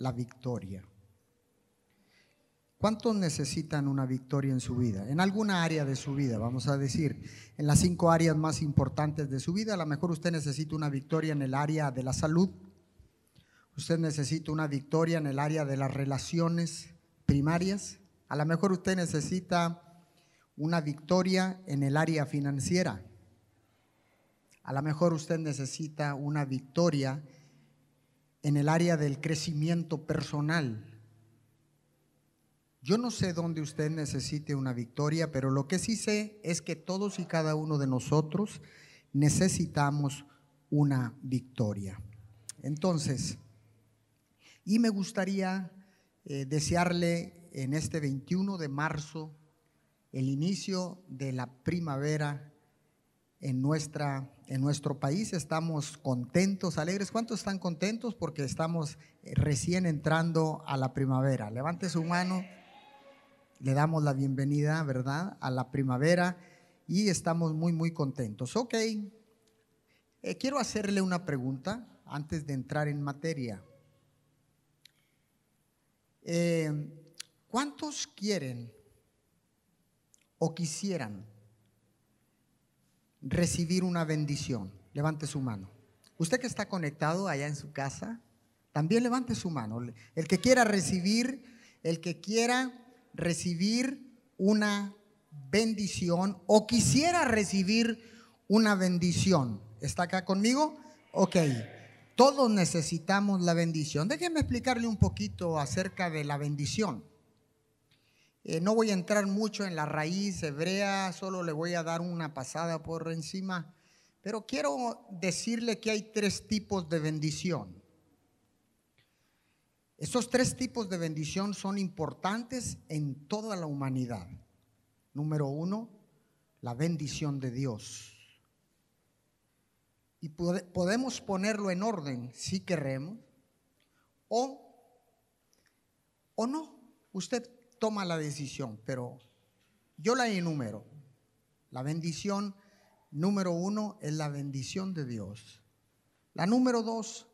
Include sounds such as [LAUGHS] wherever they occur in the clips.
la victoria. ¿Cuántos necesitan una victoria en su vida? En alguna área de su vida, vamos a decir, en las cinco áreas más importantes de su vida, a lo mejor usted necesita una victoria en el área de la salud, usted necesita una victoria en el área de las relaciones primarias, a lo mejor usted necesita una victoria en el área financiera, a lo mejor usted necesita una victoria en el área del crecimiento personal. Yo no sé dónde usted necesite una victoria, pero lo que sí sé es que todos y cada uno de nosotros necesitamos una victoria. Entonces, y me gustaría eh, desearle en este 21 de marzo el inicio de la primavera en, nuestra, en nuestro país. Estamos contentos, alegres. ¿Cuántos están contentos? Porque estamos eh, recién entrando a la primavera. Levante su mano. Le damos la bienvenida, ¿verdad? A la primavera y estamos muy, muy contentos. Ok. Eh, quiero hacerle una pregunta antes de entrar en materia. Eh, ¿Cuántos quieren o quisieran recibir una bendición? Levante su mano. Usted que está conectado allá en su casa, también levante su mano. El que quiera recibir, el que quiera recibir una bendición o quisiera recibir una bendición. ¿Está acá conmigo? Ok. Todos necesitamos la bendición. Déjenme explicarle un poquito acerca de la bendición. Eh, no voy a entrar mucho en la raíz hebrea, solo le voy a dar una pasada por encima, pero quiero decirle que hay tres tipos de bendición. Estos tres tipos de bendición son importantes en toda la humanidad. Número uno, la bendición de Dios. Y podemos ponerlo en orden si queremos o, o no. Usted toma la decisión, pero yo la enumero. La bendición número uno es la bendición de Dios. La número dos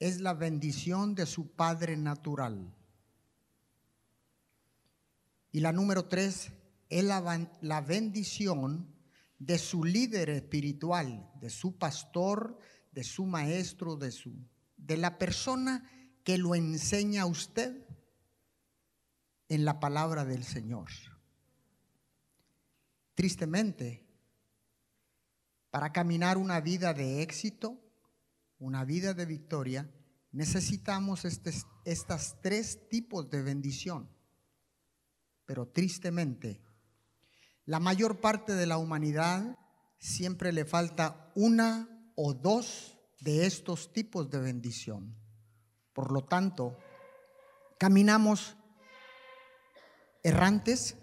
es la bendición de su Padre natural. Y la número tres es la, la, bendición de su líder espiritual, de su pastor, de su maestro, de, su, de la persona que lo enseña a usted en la palabra del Señor. Tristemente, para caminar una vida de éxito, una vida de victoria, necesitamos estos estas tres tipos de bendición. Pero tristemente, la mayor parte de la humanidad siempre le falta una o dos de estos tipos de bendición. Por lo tanto, caminamos errantes,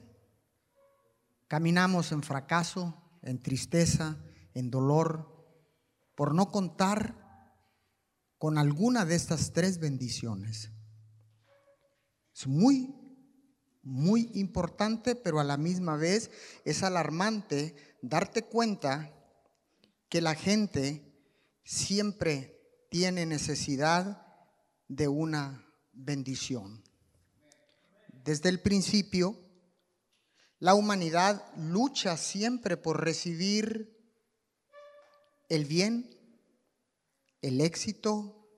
caminamos en fracaso, en tristeza, en dolor, por no contar con alguna de estas tres bendiciones. Es muy, muy importante, pero a la misma vez es alarmante darte cuenta que la gente siempre tiene necesidad de una bendición. Desde el principio, la humanidad lucha siempre por recibir el bien el éxito,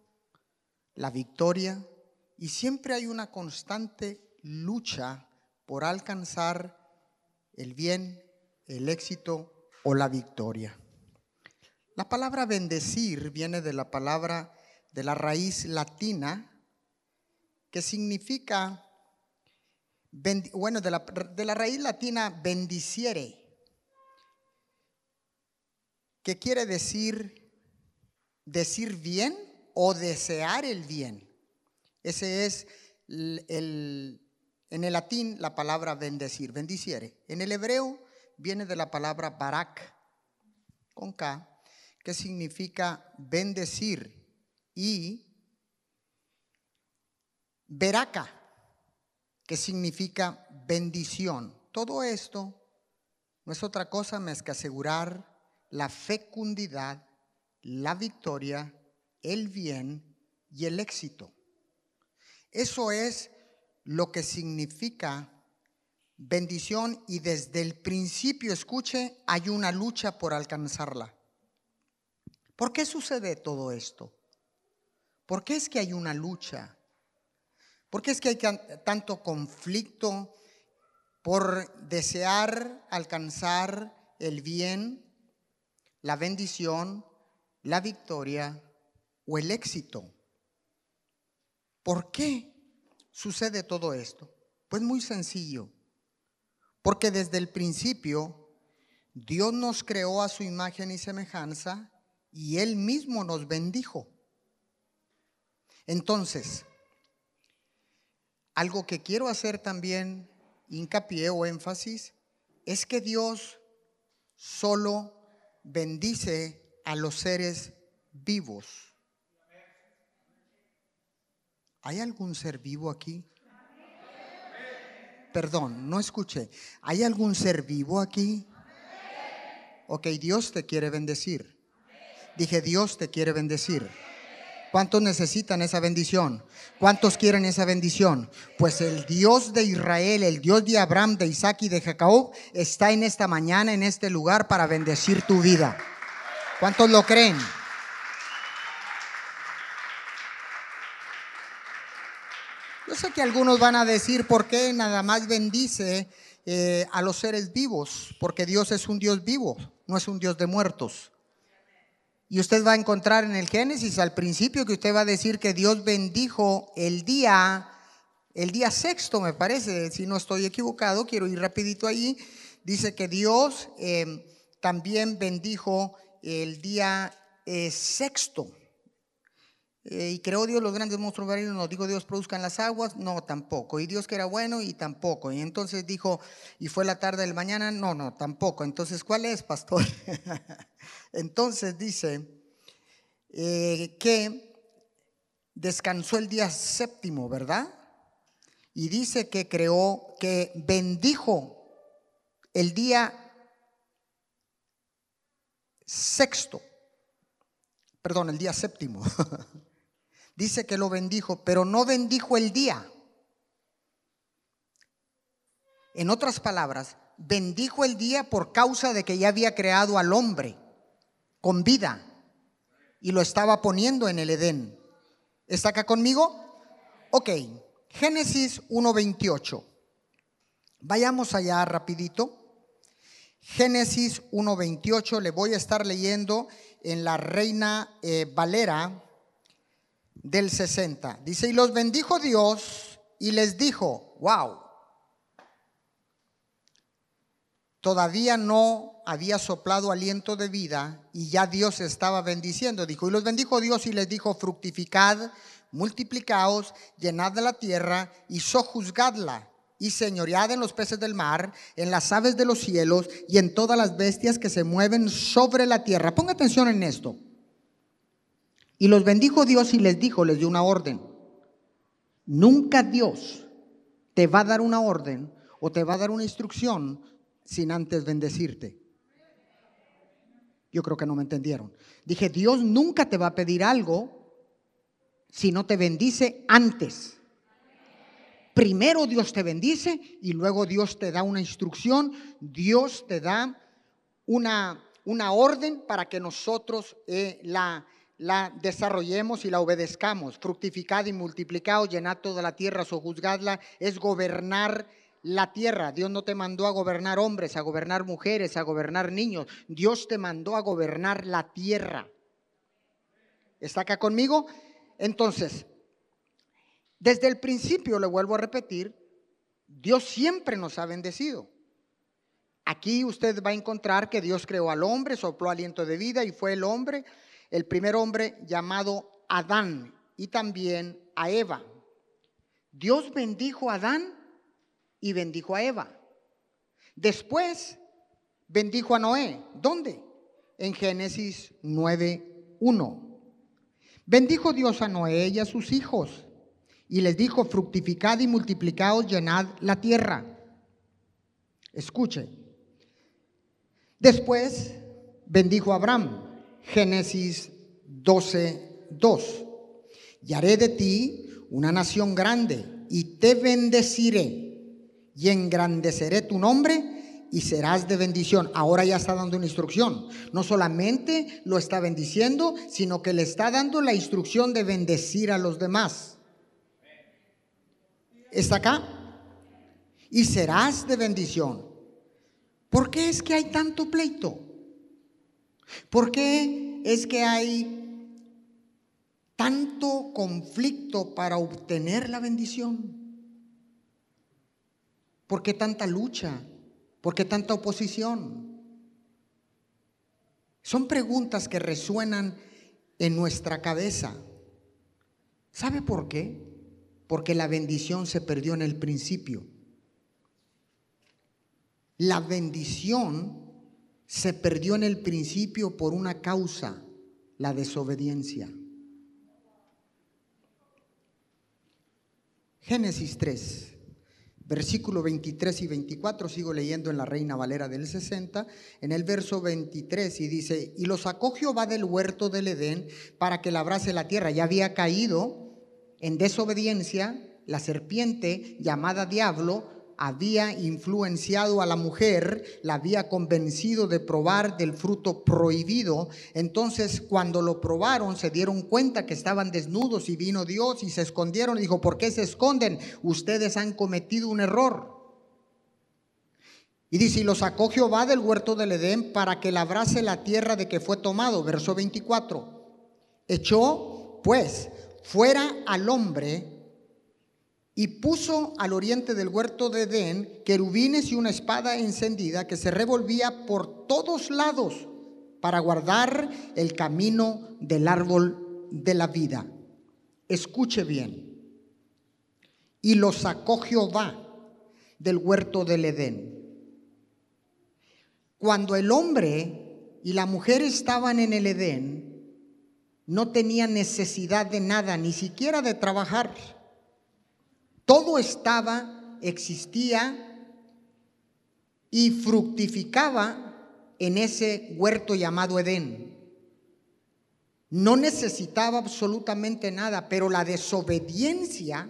la victoria, y siempre hay una constante lucha por alcanzar el bien, el éxito o la victoria. La palabra bendecir viene de la palabra de la raíz latina que significa, bueno, de la, de la raíz latina bendiciere, que quiere decir decir bien o desear el bien. Ese es el, en el latín la palabra bendecir, bendiciere. En el hebreo viene de la palabra barak, con K, que significa bendecir, y beraka, que significa bendición. Todo esto no es otra cosa más que asegurar la fecundidad la victoria, el bien y el éxito. Eso es lo que significa bendición y desde el principio, escuche, hay una lucha por alcanzarla. ¿Por qué sucede todo esto? ¿Por qué es que hay una lucha? ¿Por qué es que hay tanto conflicto por desear alcanzar el bien, la bendición, la victoria o el éxito? ¿Por qué sucede todo esto? Pues muy sencillo. Porque desde el principio Dios nos creó a su imagen y semejanza y Él mismo nos bendijo. Entonces, algo que quiero hacer también hincapié o énfasis es que Dios solo bendice a los seres vivos. ¿Hay algún ser vivo aquí? Perdón, no escuché. ¿Hay algún ser vivo aquí? Ok, Dios te quiere bendecir. Dije, Dios te quiere bendecir. ¿Cuántos necesitan esa bendición? ¿Cuántos quieren esa bendición? Pues el Dios de Israel, el Dios de Abraham, de Isaac y de Jacob está en esta mañana, en este lugar, para bendecir tu vida. ¿Cuántos lo creen? Yo sé que algunos van a decir, ¿por qué nada más bendice eh, a los seres vivos? Porque Dios es un Dios vivo, no es un Dios de muertos. Y usted va a encontrar en el Génesis al principio que usted va a decir que Dios bendijo el día, el día sexto, me parece, si no estoy equivocado, quiero ir rapidito allí. Dice que Dios eh, también bendijo el día eh, sexto. Eh, y creó Dios los grandes monstruos marinos, no digo Dios produzcan las aguas, no, tampoco. Y Dios que era bueno y tampoco. Y entonces dijo, y fue la tarde del mañana, no, no, tampoco. Entonces, ¿cuál es, pastor? [LAUGHS] entonces dice eh, que descansó el día séptimo, ¿verdad? Y dice que creó, que bendijo el día sexto, perdón, el día séptimo. [LAUGHS] dice que lo bendijo, pero no bendijo el día. En otras palabras, bendijo el día por causa de que ya había creado al hombre con vida y lo estaba poniendo en el Edén. ¿Está acá conmigo? Ok, Génesis 1.28. Vayamos allá rapidito. Génesis 1.28, le voy a estar leyendo en la Reina eh, Valera del 60. Dice, y los bendijo Dios y les dijo, wow, todavía no había soplado aliento de vida y ya Dios estaba bendiciendo. Dijo, y los bendijo Dios y les dijo, fructificad, multiplicaos, llenad la tierra y sojuzgadla y señoread en los peces del mar, en las aves de los cielos y en todas las bestias que se mueven sobre la tierra. Ponga atención en esto. Y los bendijo Dios y les dijo, les dio una orden. Nunca Dios te va a dar una orden o te va a dar una instrucción sin antes bendecirte. Yo creo que no me entendieron. Dije, Dios nunca te va a pedir algo si no te bendice antes. Primero Dios te bendice y luego Dios te da una instrucción, Dios te da una, una orden para que nosotros eh, la, la desarrollemos y la obedezcamos. Fructificad y multiplicad, llenad toda la tierra, sojuzgadla, es gobernar la tierra. Dios no te mandó a gobernar hombres, a gobernar mujeres, a gobernar niños. Dios te mandó a gobernar la tierra. ¿Está acá conmigo? Entonces, desde el principio, le vuelvo a repetir, Dios siempre nos ha bendecido. Aquí usted va a encontrar que Dios creó al hombre, sopló aliento de vida y fue el hombre el primer hombre llamado Adán y también a Eva. Dios bendijo a Adán y bendijo a Eva. Después bendijo a Noé. ¿Dónde? En Génesis 9.1. Bendijo Dios a Noé y a sus hijos y les dijo, fructificad y multiplicaos, llenad la tierra. Escuche. Después bendijo a Abraham Génesis 12, 2. Y haré de ti una nación grande, y te bendeciré y engrandeceré tu nombre y serás de bendición. Ahora ya está dando una instrucción. No solamente lo está bendiciendo, sino que le está dando la instrucción de bendecir a los demás. ¿Está acá? Y serás de bendición. ¿Por qué es que hay tanto pleito? ¿Por qué es que hay tanto conflicto para obtener la bendición? ¿Por qué tanta lucha? ¿Por qué tanta oposición? Son preguntas que resuenan en nuestra cabeza. ¿Sabe por qué? Porque la bendición se perdió en el principio. La bendición se perdió en el principio por una causa, la desobediencia. Génesis 3, versículo 23 y 24, sigo leyendo en la Reina Valera del 60, en el verso 23 y dice, y lo sacó Jehová del huerto del Edén para que labrase la tierra. Ya había caído en desobediencia la serpiente llamada diablo, había influenciado a la mujer, la había convencido de probar del fruto prohibido. Entonces cuando lo probaron se dieron cuenta que estaban desnudos y vino Dios y se escondieron. dijo, ¿por qué se esconden? Ustedes han cometido un error. Y dice, y lo sacó Jehová del huerto del Edén para que labrase la tierra de que fue tomado. Verso 24. Echó pues fuera al hombre y puso al oriente del huerto de Edén querubines y una espada encendida que se revolvía por todos lados para guardar el camino del árbol de la vida. Escuche bien. Y lo sacó Jehová del huerto del Edén. Cuando el hombre y la mujer estaban en el Edén, no tenían necesidad de nada, ni siquiera de trabajar todo estaba, existía y fructificaba en ese huerto llamado Edén. No necesitaba absolutamente nada, pero la desobediencia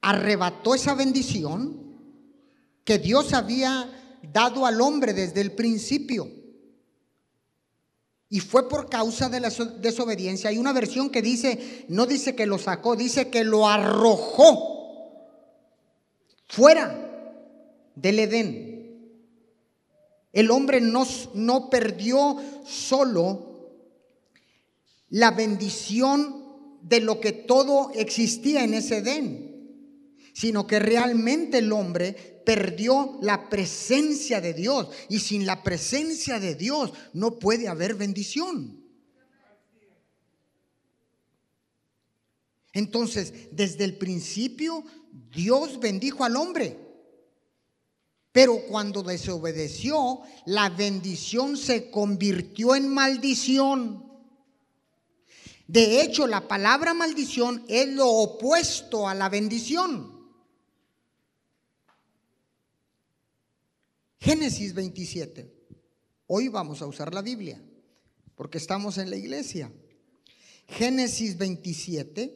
arrebató esa bendición que Dios había dado al hombre desde el principio. Y fue por causa de la desobediencia. Hay una versión que dice, no dice que lo sacó, dice que lo arrojó fuera del Edén. El hombre no, no perdió solo la bendición de lo que todo existía en ese Edén, sino que realmente el hombre perdió la presencia de Dios. Y sin la presencia de Dios no puede haber bendición. Entonces, desde el principio, Dios bendijo al hombre. Pero cuando desobedeció, la bendición se convirtió en maldición. De hecho, la palabra maldición es lo opuesto a la bendición. Génesis 27. Hoy vamos a usar la Biblia, porque estamos en la iglesia. Génesis 27,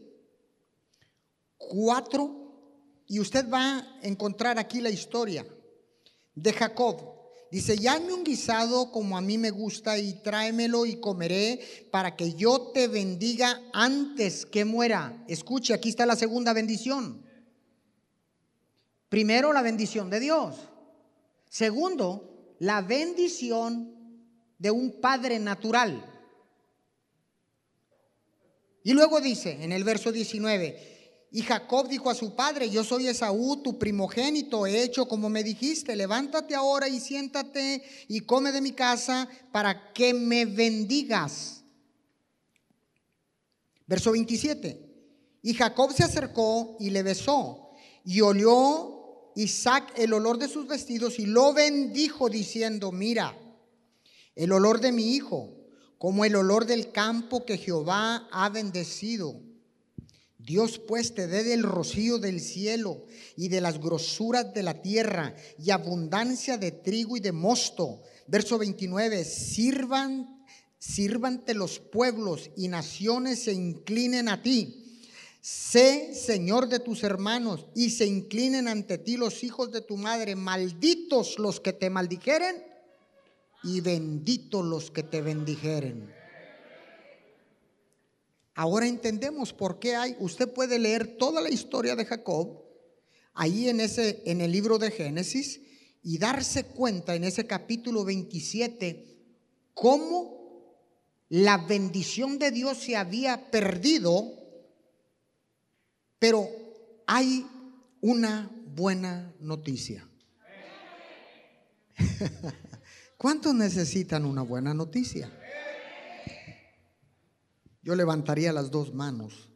4, y usted va a encontrar aquí la historia de Jacob. Dice, llame un guisado como a mí me gusta y tráemelo y comeré para que yo te bendiga antes que muera. Escuche, aquí está la segunda bendición. Primero la bendición de Dios. Segundo, la bendición de un padre natural. Y luego dice en el verso 19, y Jacob dijo a su padre, yo soy Esaú, tu primogénito, he hecho como me dijiste, levántate ahora y siéntate y come de mi casa para que me bendigas. Verso 27, y Jacob se acercó y le besó y olió Isaac el olor de sus vestidos y lo bendijo diciendo, mira, el olor de mi hijo, como el olor del campo que Jehová ha bendecido. Dios pues te dé del rocío del cielo y de las grosuras de la tierra y abundancia de trigo y de mosto. Verso 29, sirvan, sírvante los pueblos y naciones se inclinen a ti. Sé Señor de tus hermanos y se inclinen ante ti los hijos de tu madre, malditos los que te maldijeren y benditos los que te bendijeren. Ahora entendemos por qué hay, usted puede leer toda la historia de Jacob ahí en ese en el libro de Génesis y darse cuenta en ese capítulo 27 cómo la bendición de Dios se había perdido, pero hay una buena noticia. [LAUGHS] ¿Cuántos necesitan una buena noticia? Yo levantaría las dos manos.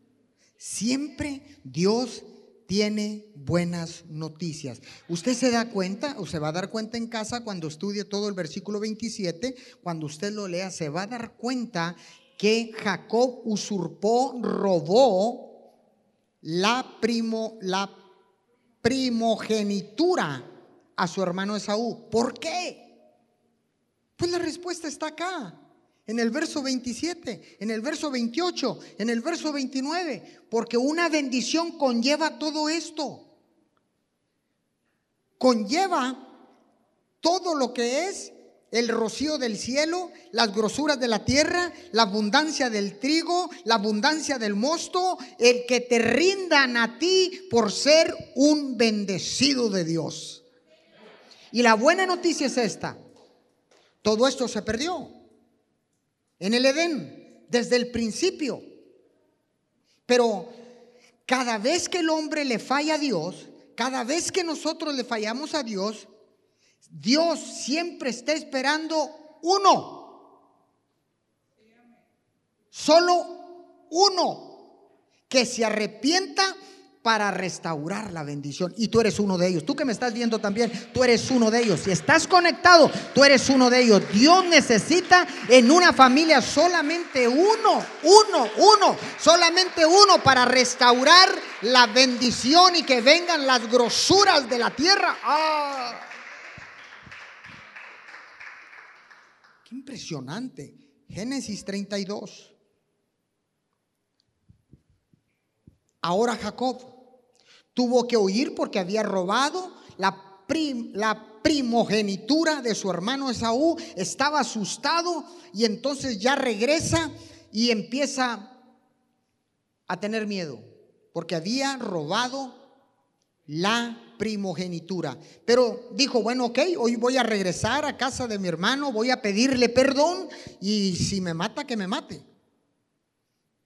Siempre Dios tiene buenas noticias. Usted se da cuenta o se va a dar cuenta en casa cuando estudie todo el versículo 27, cuando usted lo lea, se va a dar cuenta que Jacob usurpó, robó la, primo, la primogenitura a su hermano Esaú. ¿Por qué? Pues la respuesta está acá en el verso 27, en el verso 28, en el verso 29, porque una bendición conlleva todo esto. Conlleva todo lo que es el rocío del cielo, las grosuras de la tierra, la abundancia del trigo, la abundancia del mosto, el que te rindan a ti por ser un bendecido de Dios. Y la buena noticia es esta, todo esto se perdió en el Edén, desde el principio. Pero cada vez que el hombre le falla a Dios, cada vez que nosotros le fallamos a Dios, Dios siempre está esperando uno. Solo uno que se arrepienta para restaurar la bendición. Y tú eres uno de ellos. Tú que me estás viendo también, tú eres uno de ellos. Si estás conectado, tú eres uno de ellos. Dios necesita en una familia solamente uno, uno, uno, solamente uno para restaurar la bendición y que vengan las grosuras de la tierra. ¡Ah! Impresionante. Génesis 32. Ahora Jacob Tuvo que huir porque había robado la, la primogenitura de su hermano Esaú. Estaba asustado y entonces ya regresa y empieza a tener miedo porque había robado la primogenitura. Pero dijo, bueno, ok, hoy voy a regresar a casa de mi hermano, voy a pedirle perdón y si me mata, que me mate.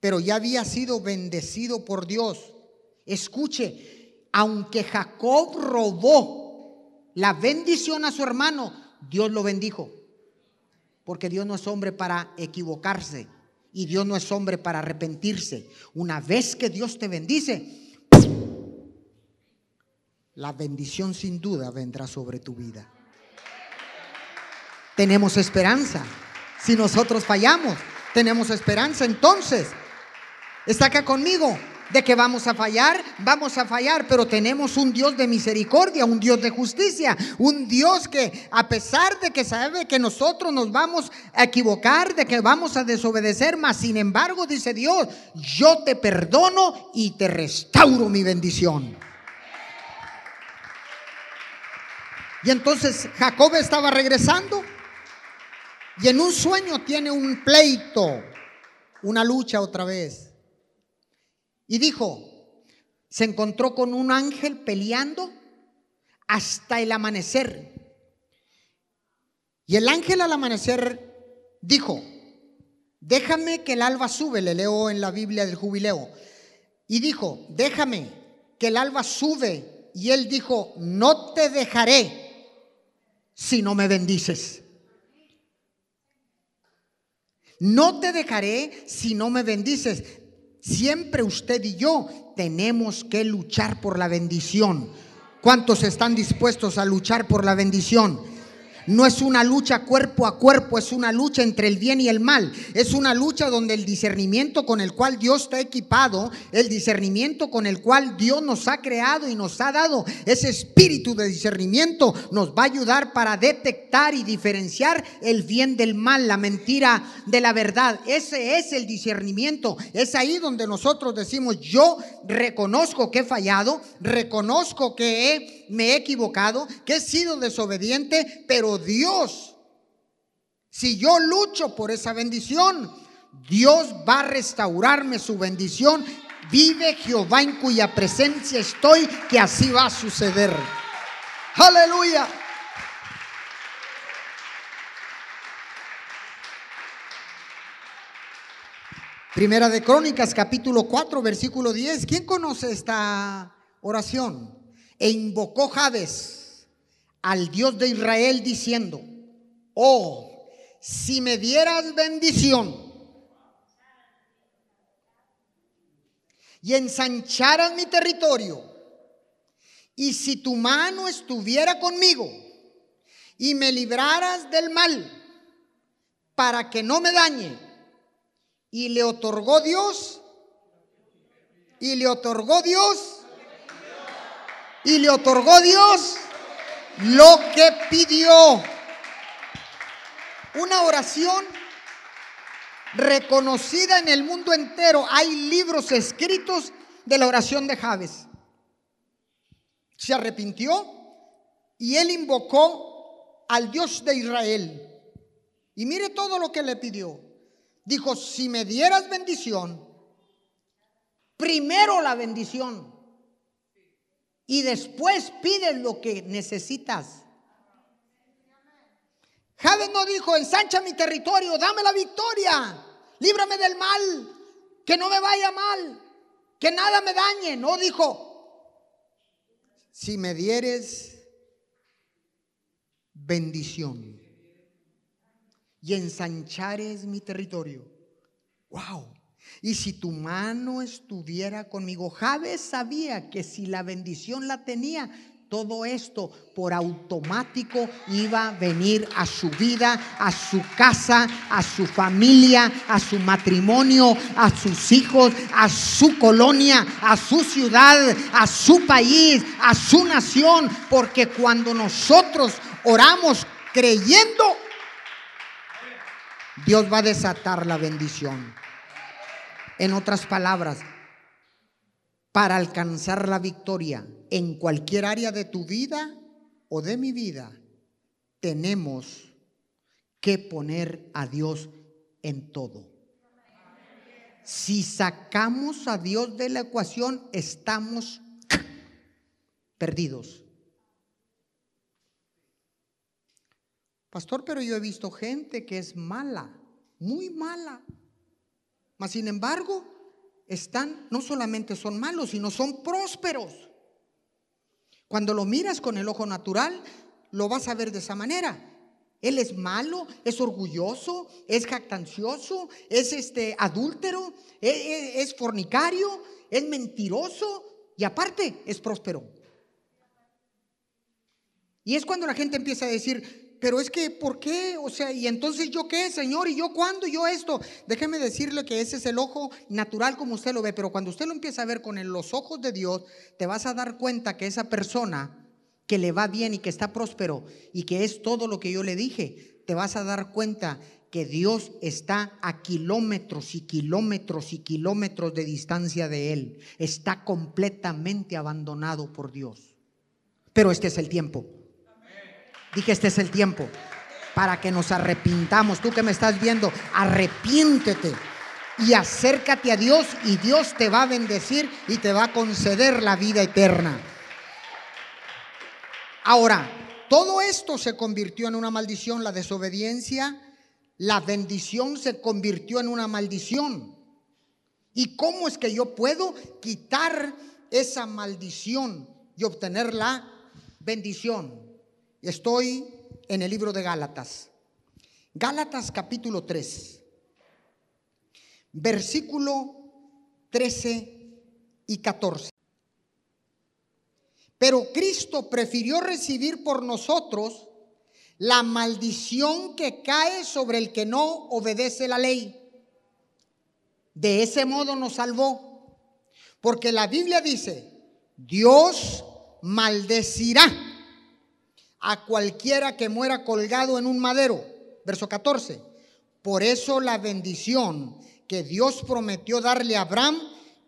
Pero ya había sido bendecido por Dios. Escuche, aunque Jacob robó la bendición a su hermano, Dios lo bendijo. Porque Dios no es hombre para equivocarse y Dios no es hombre para arrepentirse. Una vez que Dios te bendice, la bendición sin duda vendrá sobre tu vida. Tenemos esperanza. Si nosotros fallamos, tenemos esperanza. Entonces, está acá conmigo de que vamos a fallar, vamos a fallar, pero tenemos un Dios de misericordia, un Dios de justicia, un Dios que a pesar de que sabe que nosotros nos vamos a equivocar, de que vamos a desobedecer, mas sin embargo dice Dios, yo te perdono y te restauro mi bendición. Y entonces Jacob estaba regresando y en un sueño tiene un pleito, una lucha otra vez. Y dijo, se encontró con un ángel peleando hasta el amanecer. Y el ángel al amanecer dijo, déjame que el alba sube, le leo en la Biblia del jubileo. Y dijo, déjame que el alba sube. Y él dijo, no te dejaré si no me bendices. No te dejaré si no me bendices. Siempre usted y yo tenemos que luchar por la bendición. ¿Cuántos están dispuestos a luchar por la bendición? No es una lucha cuerpo a cuerpo, es una lucha entre el bien y el mal. Es una lucha donde el discernimiento con el cual Dios está equipado, el discernimiento con el cual Dios nos ha creado y nos ha dado, ese espíritu de discernimiento nos va a ayudar para detectar y diferenciar el bien del mal, la mentira de la verdad. Ese es el discernimiento. Es ahí donde nosotros decimos, yo reconozco que he fallado, reconozco que me he equivocado, que he sido desobediente, Dios, si yo lucho por esa bendición, Dios va a restaurarme su bendición. Vive Jehová en cuya presencia estoy, que así va a suceder. Aleluya. Primera de Crónicas, capítulo 4, versículo 10. ¿Quién conoce esta oración? E invocó Jabes al Dios de Israel diciendo, oh, si me dieras bendición y ensancharas mi territorio, y si tu mano estuviera conmigo y me libraras del mal para que no me dañe, y le otorgó Dios, y le otorgó Dios, y le otorgó Dios lo que pidió. Una oración reconocida en el mundo entero. Hay libros escritos de la oración de Javes. Se arrepintió y él invocó al Dios de Israel. Y mire todo lo que le pidió. Dijo, si me dieras bendición, primero la bendición y después pides lo que necesitas. Javes no dijo, ensancha mi territorio, dame la victoria, líbrame del mal, que no me vaya mal, que nada me dañe. No dijo, si me dieres bendición y ensanchares mi territorio. Wow. Y si tu mano estuviera conmigo, Javes sabía que si la bendición la tenía, todo esto por automático iba a venir a su vida, a su casa, a su familia, a su matrimonio, a sus hijos, a su colonia, a su ciudad, a su país, a su nación. Porque cuando nosotros oramos creyendo, Dios va a desatar la bendición. En otras palabras, para alcanzar la victoria en cualquier área de tu vida o de mi vida, tenemos que poner a Dios en todo. Si sacamos a Dios de la ecuación, estamos perdidos. Pastor, pero yo he visto gente que es mala, muy mala. Mas sin embargo, están, no solamente son malos, sino son prósperos. Cuando lo miras con el ojo natural, lo vas a ver de esa manera. Él es malo, es orgulloso, es jactancioso, es este adúltero, es, es, es fornicario, es mentiroso y aparte es próspero. Y es cuando la gente empieza a decir, pero es que, ¿por qué? O sea, ¿y entonces yo qué, Señor? ¿Y yo cuándo? ¿Y yo esto? Déjeme decirle que ese es el ojo natural como usted lo ve, pero cuando usted lo empieza a ver con los ojos de Dios, te vas a dar cuenta que esa persona que le va bien y que está próspero y que es todo lo que yo le dije, te vas a dar cuenta que Dios está a kilómetros y kilómetros y kilómetros de distancia de él. Está completamente abandonado por Dios. Pero este es el tiempo. Dije, este es el tiempo para que nos arrepintamos. Tú que me estás viendo, arrepiéntete y acércate a Dios y Dios te va a bendecir y te va a conceder la vida eterna. Ahora, todo esto se convirtió en una maldición, la desobediencia, la bendición se convirtió en una maldición. ¿Y cómo es que yo puedo quitar esa maldición y obtener la bendición? Estoy en el libro de Gálatas. Gálatas capítulo 3, versículo 13 y 14. Pero Cristo prefirió recibir por nosotros la maldición que cae sobre el que no obedece la ley. De ese modo nos salvó. Porque la Biblia dice, Dios maldecirá a cualquiera que muera colgado en un madero. Verso 14. Por eso la bendición que Dios prometió darle a Abraham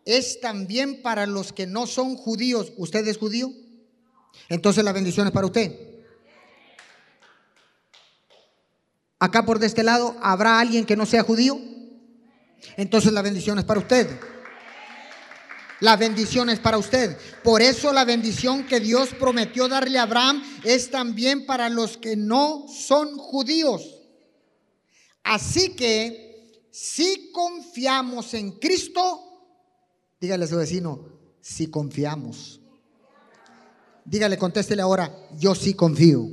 es también para los que no son judíos. ¿Usted es judío? Entonces la bendición es para usted. Acá por de este lado, ¿habrá alguien que no sea judío? Entonces la bendición es para usted. La bendición es para usted. Por eso la bendición que Dios prometió darle a Abraham es también para los que no son judíos. Así que si confiamos en Cristo, dígale a su vecino, si confiamos. Dígale, contéstele ahora, yo sí confío.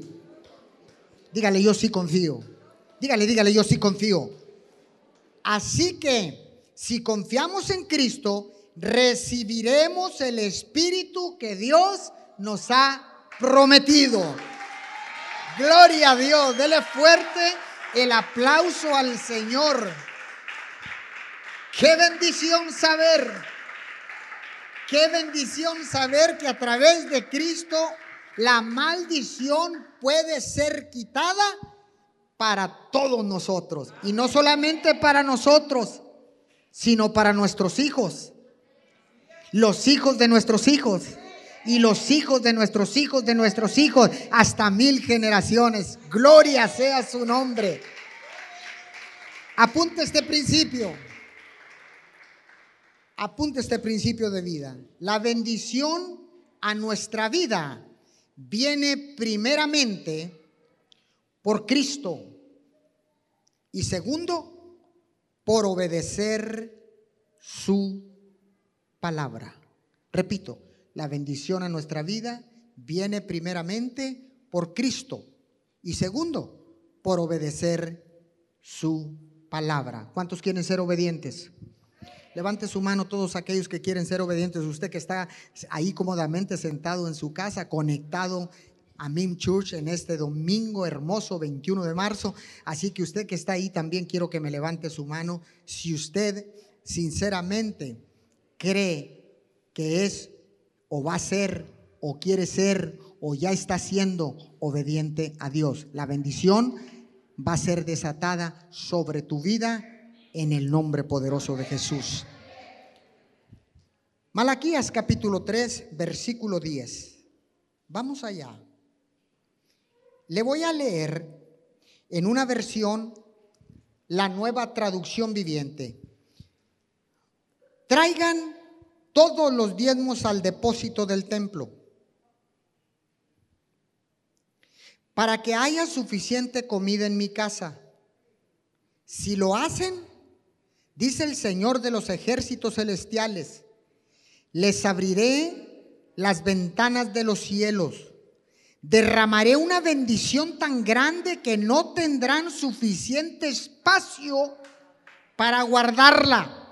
Dígale, yo sí confío. Dígale, dígale, yo sí confío. Así que si confiamos en Cristo, recibiremos el Espíritu que Dios nos ha prometido. Gloria a Dios. Dele fuerte el aplauso al Señor. Qué bendición saber. Qué bendición saber que a través de Cristo la maldición puede ser quitada para todos nosotros. Y no solamente para nosotros, sino para nuestros hijos. Los hijos de nuestros hijos. Y los hijos de nuestros hijos de nuestros hijos. Hasta mil generaciones. Gloria sea su nombre. Apunte este principio. Apunte este principio de vida. La bendición a nuestra vida viene primeramente por Cristo. Y segundo, por obedecer su palabra. Repito, la bendición a nuestra vida viene primeramente por Cristo. Y segundo, por obedecer su palabra. ¿Cuántos quieren ser obedientes? Levante su mano todos aquellos que quieren ser obedientes. Usted que está ahí cómodamente sentado en su casa, conectado a Mim Church en este domingo hermoso 21 de marzo. Así que usted que está ahí también quiero que me levante su mano. Si usted sinceramente cree que es o va a ser o quiere ser o ya está siendo obediente a Dios, la bendición va a ser desatada sobre tu vida en el nombre poderoso de Jesús. Malaquías capítulo 3, versículo 10. Vamos allá. Le voy a leer en una versión la nueva traducción viviente. Traigan todos los diezmos al depósito del templo para que haya suficiente comida en mi casa. Si lo hacen, dice el Señor de los ejércitos celestiales, les abriré las ventanas de los cielos derramaré una bendición tan grande que no tendrán suficiente espacio para guardarla.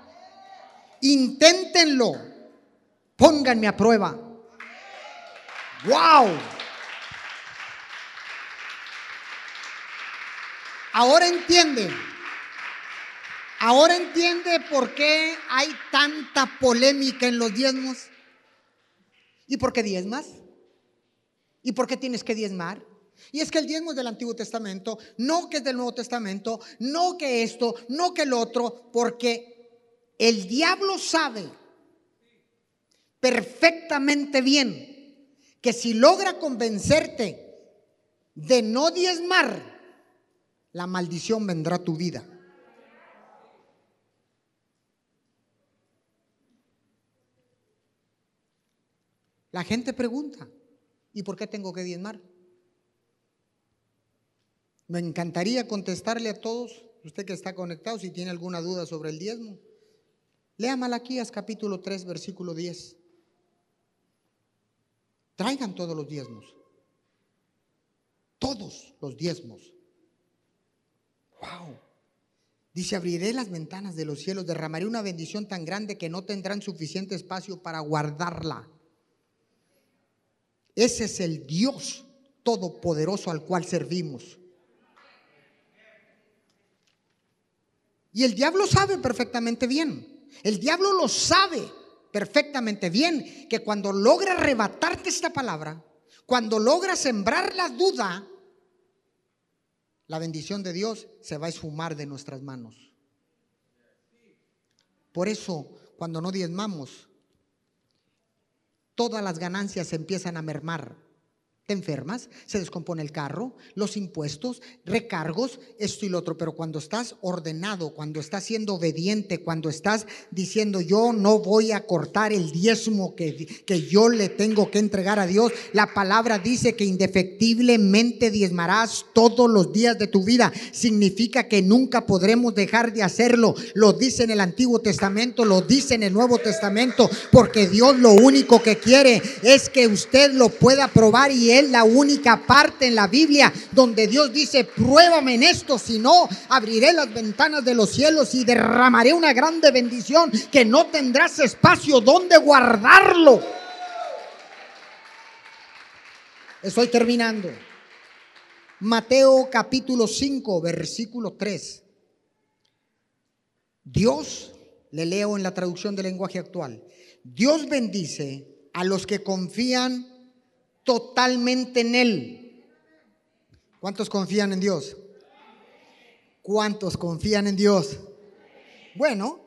Inténtenlo. Pónganme a prueba. ¡Wow! Ahora entiende. Ahora entiende por qué hay tanta polémica en los diezmos. ¿Y por qué diezmas? ¿Y por qué tienes que diezmar? Y es que el diezmo es del Antiguo Testamento, no que es del Nuevo Testamento, no que esto, no que el otro, porque el diablo sabe perfectamente bien que si logra convencerte de no diezmar, la maldición vendrá a tu vida. La gente pregunta, ¿Y por qué tengo que diezmar? Me encantaría contestarle a todos, usted que está conectado, si tiene alguna duda sobre el diezmo. Lea Malaquías capítulo 3, versículo 10. Traigan todos los diezmos. Todos los diezmos. Wow. Dice, abriré las ventanas de los cielos, derramaré una bendición tan grande que no tendrán suficiente espacio para guardarla. Ese es el Dios todopoderoso al cual servimos. Y el diablo sabe perfectamente bien. El diablo lo sabe perfectamente bien que cuando logra arrebatarte esta palabra, cuando logra sembrar la duda, la bendición de Dios se va a esfumar de nuestras manos. Por eso, cuando no diezmamos, todas las ganancias empiezan a mermar te enfermas, se descompone el carro, los impuestos, recargos, esto y lo otro. Pero cuando estás ordenado, cuando estás siendo obediente, cuando estás diciendo yo no voy a cortar el diezmo que, que yo le tengo que entregar a Dios, la palabra dice que indefectiblemente diezmarás todos los días de tu vida. Significa que nunca podremos dejar de hacerlo. Lo dice en el Antiguo Testamento, lo dice en el Nuevo Testamento, porque Dios lo único que quiere es que usted lo pueda probar y es la única parte en la Biblia donde Dios dice, pruébame en esto, si no, abriré las ventanas de los cielos y derramaré una grande bendición que no tendrás espacio donde guardarlo. Estoy terminando. Mateo capítulo 5, versículo 3. Dios, le leo en la traducción del lenguaje actual, Dios bendice a los que confían totalmente en Él. ¿Cuántos confían en Dios? ¿Cuántos confían en Dios? Bueno,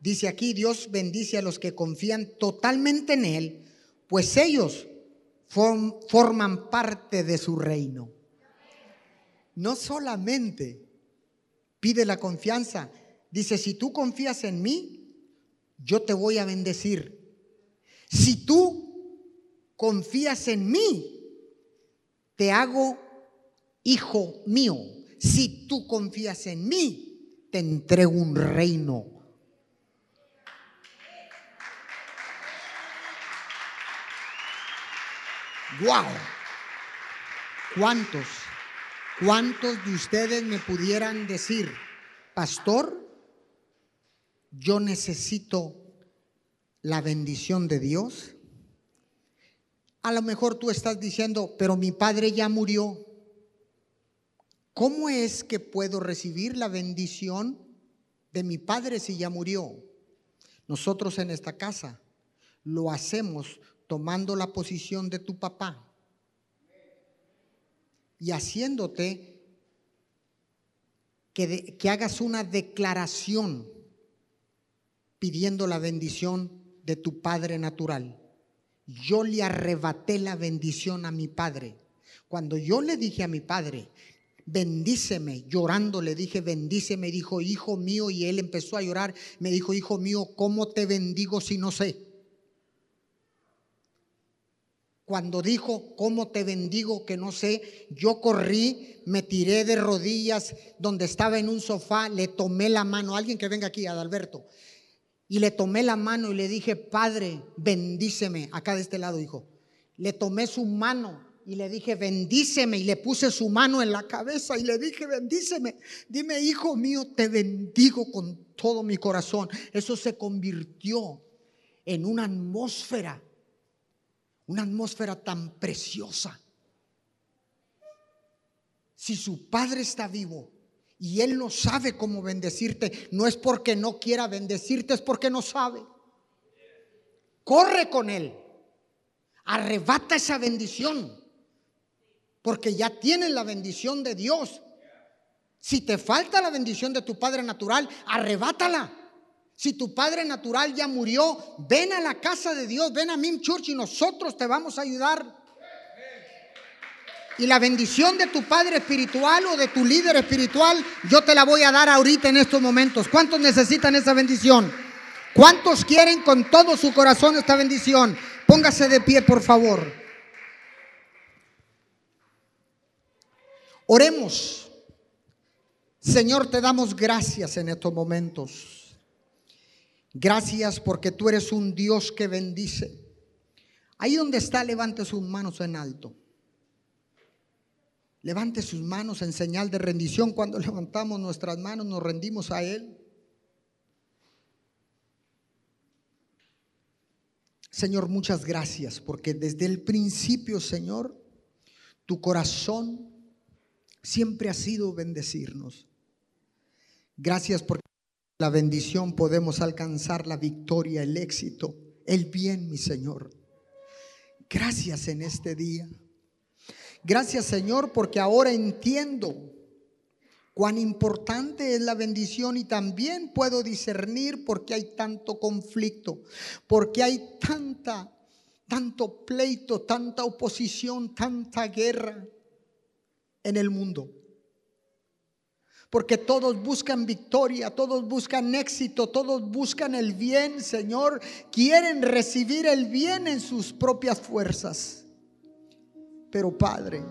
dice aquí, Dios bendice a los que confían totalmente en Él, pues ellos forman parte de su reino. No solamente pide la confianza, dice, si tú confías en mí, yo te voy a bendecir. Si tú confías en mí, te hago hijo mío. Si tú confías en mí, te entrego un reino. Wow. ¿Cuántos? ¿Cuántos de ustedes me pudieran decir, pastor, yo necesito la bendición de Dios? A lo mejor tú estás diciendo, pero mi padre ya murió. ¿Cómo es que puedo recibir la bendición de mi padre si ya murió? Nosotros en esta casa lo hacemos tomando la posición de tu papá y haciéndote que, que hagas una declaración pidiendo la bendición de tu padre natural yo le arrebaté la bendición a mi padre. Cuando yo le dije a mi padre, bendíceme, llorando le dije, bendíceme, dijo, hijo mío, y él empezó a llorar, me dijo, hijo mío, ¿cómo te bendigo si no sé? Cuando dijo, ¿cómo te bendigo que no sé? Yo corrí, me tiré de rodillas donde estaba en un sofá, le tomé la mano, alguien que venga aquí, Adalberto, y le tomé la mano y le dije, Padre, bendíceme. Acá de este lado, hijo. Le tomé su mano y le dije, bendíceme. Y le puse su mano en la cabeza y le dije, bendíceme. Dime, hijo mío, te bendigo con todo mi corazón. Eso se convirtió en una atmósfera, una atmósfera tan preciosa. Si su padre está vivo, y Él no sabe cómo bendecirte. No es porque no quiera bendecirte, es porque no sabe. Corre con Él. Arrebata esa bendición. Porque ya tienes la bendición de Dios. Si te falta la bendición de tu Padre natural, arrebátala. Si tu Padre natural ya murió, ven a la casa de Dios, ven a Mim Church y nosotros te vamos a ayudar y la bendición de tu padre espiritual o de tu líder espiritual, yo te la voy a dar ahorita en estos momentos. ¿Cuántos necesitan esa bendición? ¿Cuántos quieren con todo su corazón esta bendición? Póngase de pie, por favor. Oremos. Señor, te damos gracias en estos momentos. Gracias porque tú eres un Dios que bendice. Ahí donde está, levante sus manos en alto. Levante sus manos en señal de rendición. Cuando [LAUGHS] levantamos nuestras manos nos rendimos a Él. Señor, muchas gracias porque desde el principio, Señor, tu corazón siempre ha sido bendecirnos. Gracias por la bendición podemos alcanzar la victoria, el éxito, el bien, mi Señor. Gracias en este día. Gracias, Señor, porque ahora entiendo cuán importante es la bendición y también puedo discernir por qué hay tanto conflicto, por qué hay tanta, tanto pleito, tanta oposición, tanta guerra en el mundo. Porque todos buscan victoria, todos buscan éxito, todos buscan el bien, Señor. Quieren recibir el bien en sus propias fuerzas. Pero Padre,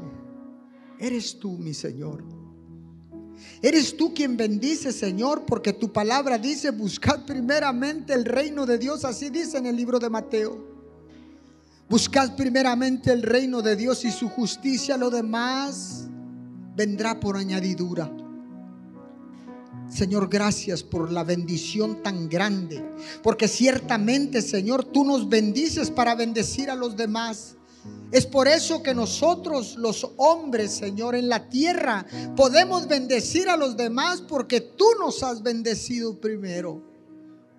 eres tú, mi Señor Eres tú quien bendice, Señor, porque tu palabra dice, buscad primeramente el reino de Dios, así dice en el libro de Mateo. Buscad primeramente el reino de Dios y su justicia, lo demás vendrá por añadidura. Señor, gracias por la bendición tan grande, porque ciertamente, Señor, tú nos bendices para bendecir a los demás. Es por eso que nosotros los hombres, Señor, en la tierra podemos bendecir a los demás porque tú nos has bendecido primero.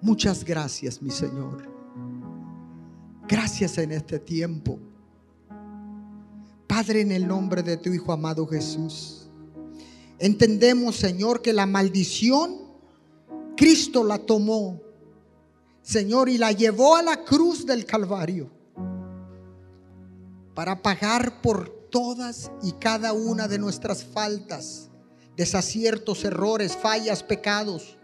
Muchas gracias, mi Señor. Gracias en este tiempo. Padre, en el nombre de tu Hijo amado Jesús, entendemos, Señor, que la maldición Cristo la tomó, Señor, y la llevó a la cruz del Calvario para pagar por todas y cada una de nuestras faltas, desaciertos, errores, fallas, pecados.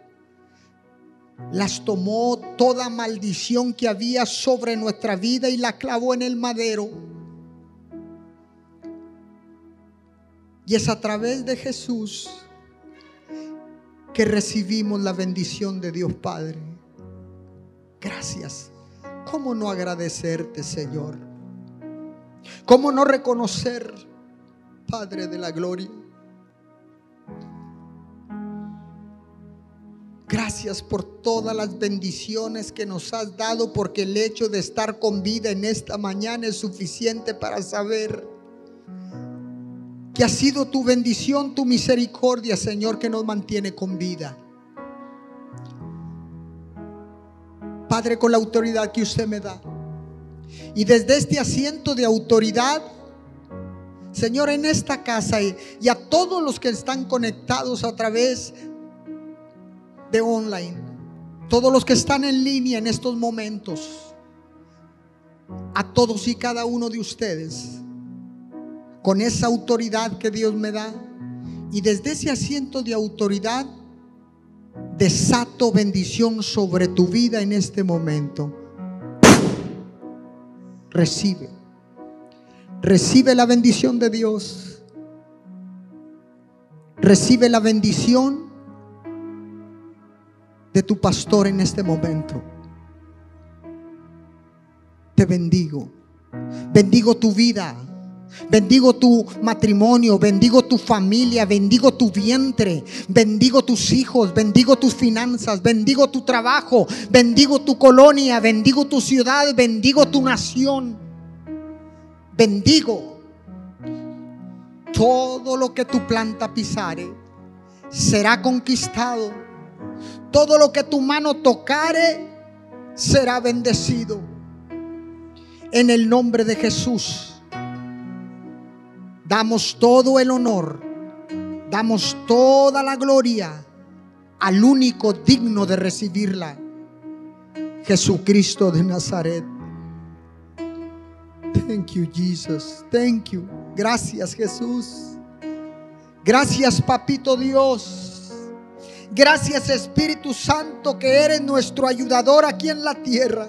Las tomó toda maldición que había sobre nuestra vida y la clavó en el madero. Y es a través de Jesús que recibimos la bendición de Dios Padre. Gracias. ¿Cómo no agradecerte, Señor? ¿Cómo no reconocer, Padre de la Gloria? Gracias por todas las bendiciones que nos has dado, porque el hecho de estar con vida en esta mañana es suficiente para saber que ha sido tu bendición, tu misericordia, Señor, que nos mantiene con vida. Padre, con la autoridad que usted me da. Y desde este asiento de autoridad, Señor, en esta casa y, a todos los que están conectados a través de online, todos los que están en línea en estos momentos, a todos y cada uno de ustedes, con esa autoridad que Dios me da, y desde ese asiento de autoridad, desato bendición sobre tu vida en este momento recibe. Recibe la bendición de Dios. Recibe la bendición de tu pastor en este momento. Te bendigo. Bendigo tu vida. Bendigo tu matrimonio, bendigo tu familia, bendigo tu vientre, bendigo tus hijos, bendigo tus finanzas, bendigo tu trabajo, bendigo tu colonia, bendigo tu ciudad, bendigo tu nación. Bendigo todo lo que tu planta pisare será conquistado. Todo lo que tu mano tocare será bendecido. En el nombre de Jesús. Damos todo el honor, damos toda la gloria al único digno de recibirla, Jesucristo de Nazaret. Thank you, Jesus. Thank you. Gracias, Jesús. Gracias, Papito Dios. Gracias, Espíritu Santo, que eres nuestro ayudador aquí en la tierra.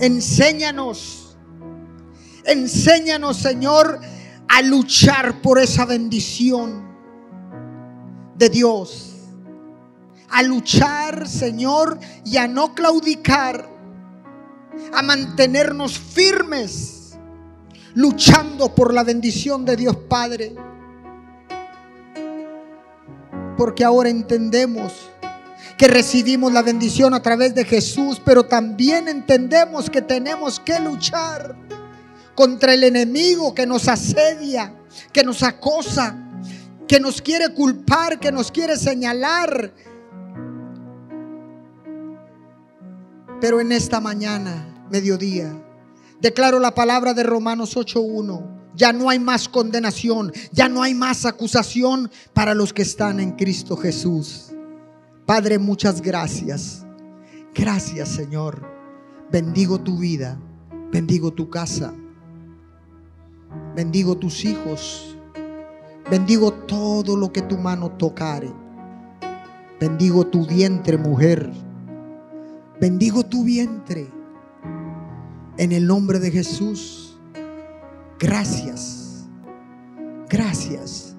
Enséñanos. Enséñanos, Señor, a luchar por esa bendición de Dios. A luchar, Señor, y a no claudicar. A mantenernos firmes, luchando por la bendición de Dios Padre. Porque ahora entendemos que recibimos la bendición a través de Jesús, pero también entendemos que tenemos que luchar contra el enemigo que nos asedia, que nos acosa, que nos quiere culpar, que nos quiere señalar. Pero en esta mañana, mediodía, declaro la palabra de Romanos 8.1. Ya no hay más condenación, ya no hay más acusación para los que están en Cristo Jesús. Padre, muchas gracias. Gracias, Señor. Bendigo tu vida, bendigo tu casa, bendigo tus hijos, bendigo todo lo que tu mano tocare. Bendigo tu vientre, mujer. Bendigo tu vientre. En el nombre de Jesús. Gracias. Gracias.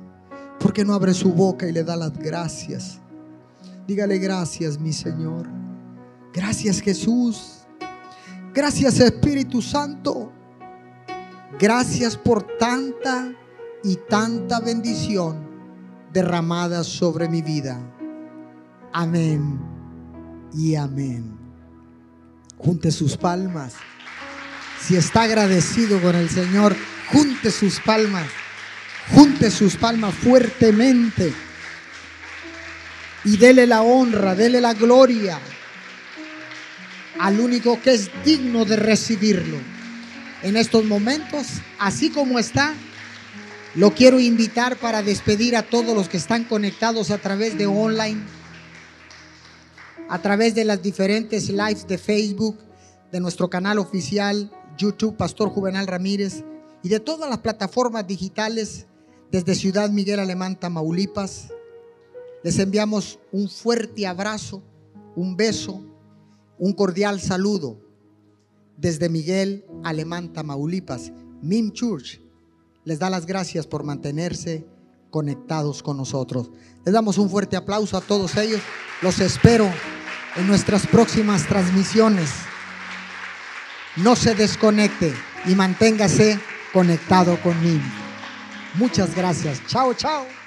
Porque no abre su boca y le da las gracias. Dígale gracias, mi Señor. Gracias, Jesús. Gracias, Espíritu Santo. Gracias por tanta y tanta bendición derramada sobre mi vida. Amén y amén. Junte sus palmas. Si está agradecido con el Señor, junte sus palmas. Junte sus palmas fuertemente. Y dele la honra, dele la gloria al único que es digno de recibirlo. En estos momentos, así como está, lo quiero invitar para despedir a todos los que están conectados a través de online, a través de las diferentes lives de Facebook, de nuestro canal oficial, YouTube, Pastor Juvenal Ramírez, y de todas las plataformas digitales desde Ciudad Miguel Alemán, Tamaulipas. Les enviamos un fuerte abrazo, un beso, un cordial saludo desde Miguel Alemán, Tamaulipas. Mim Church les da las gracias por mantenerse conectados con nosotros. Les damos un fuerte aplauso a todos ellos. Los espero en nuestras próximas transmisiones. No se desconecte y manténgase conectado conmigo. Muchas gracias. Chao, chao.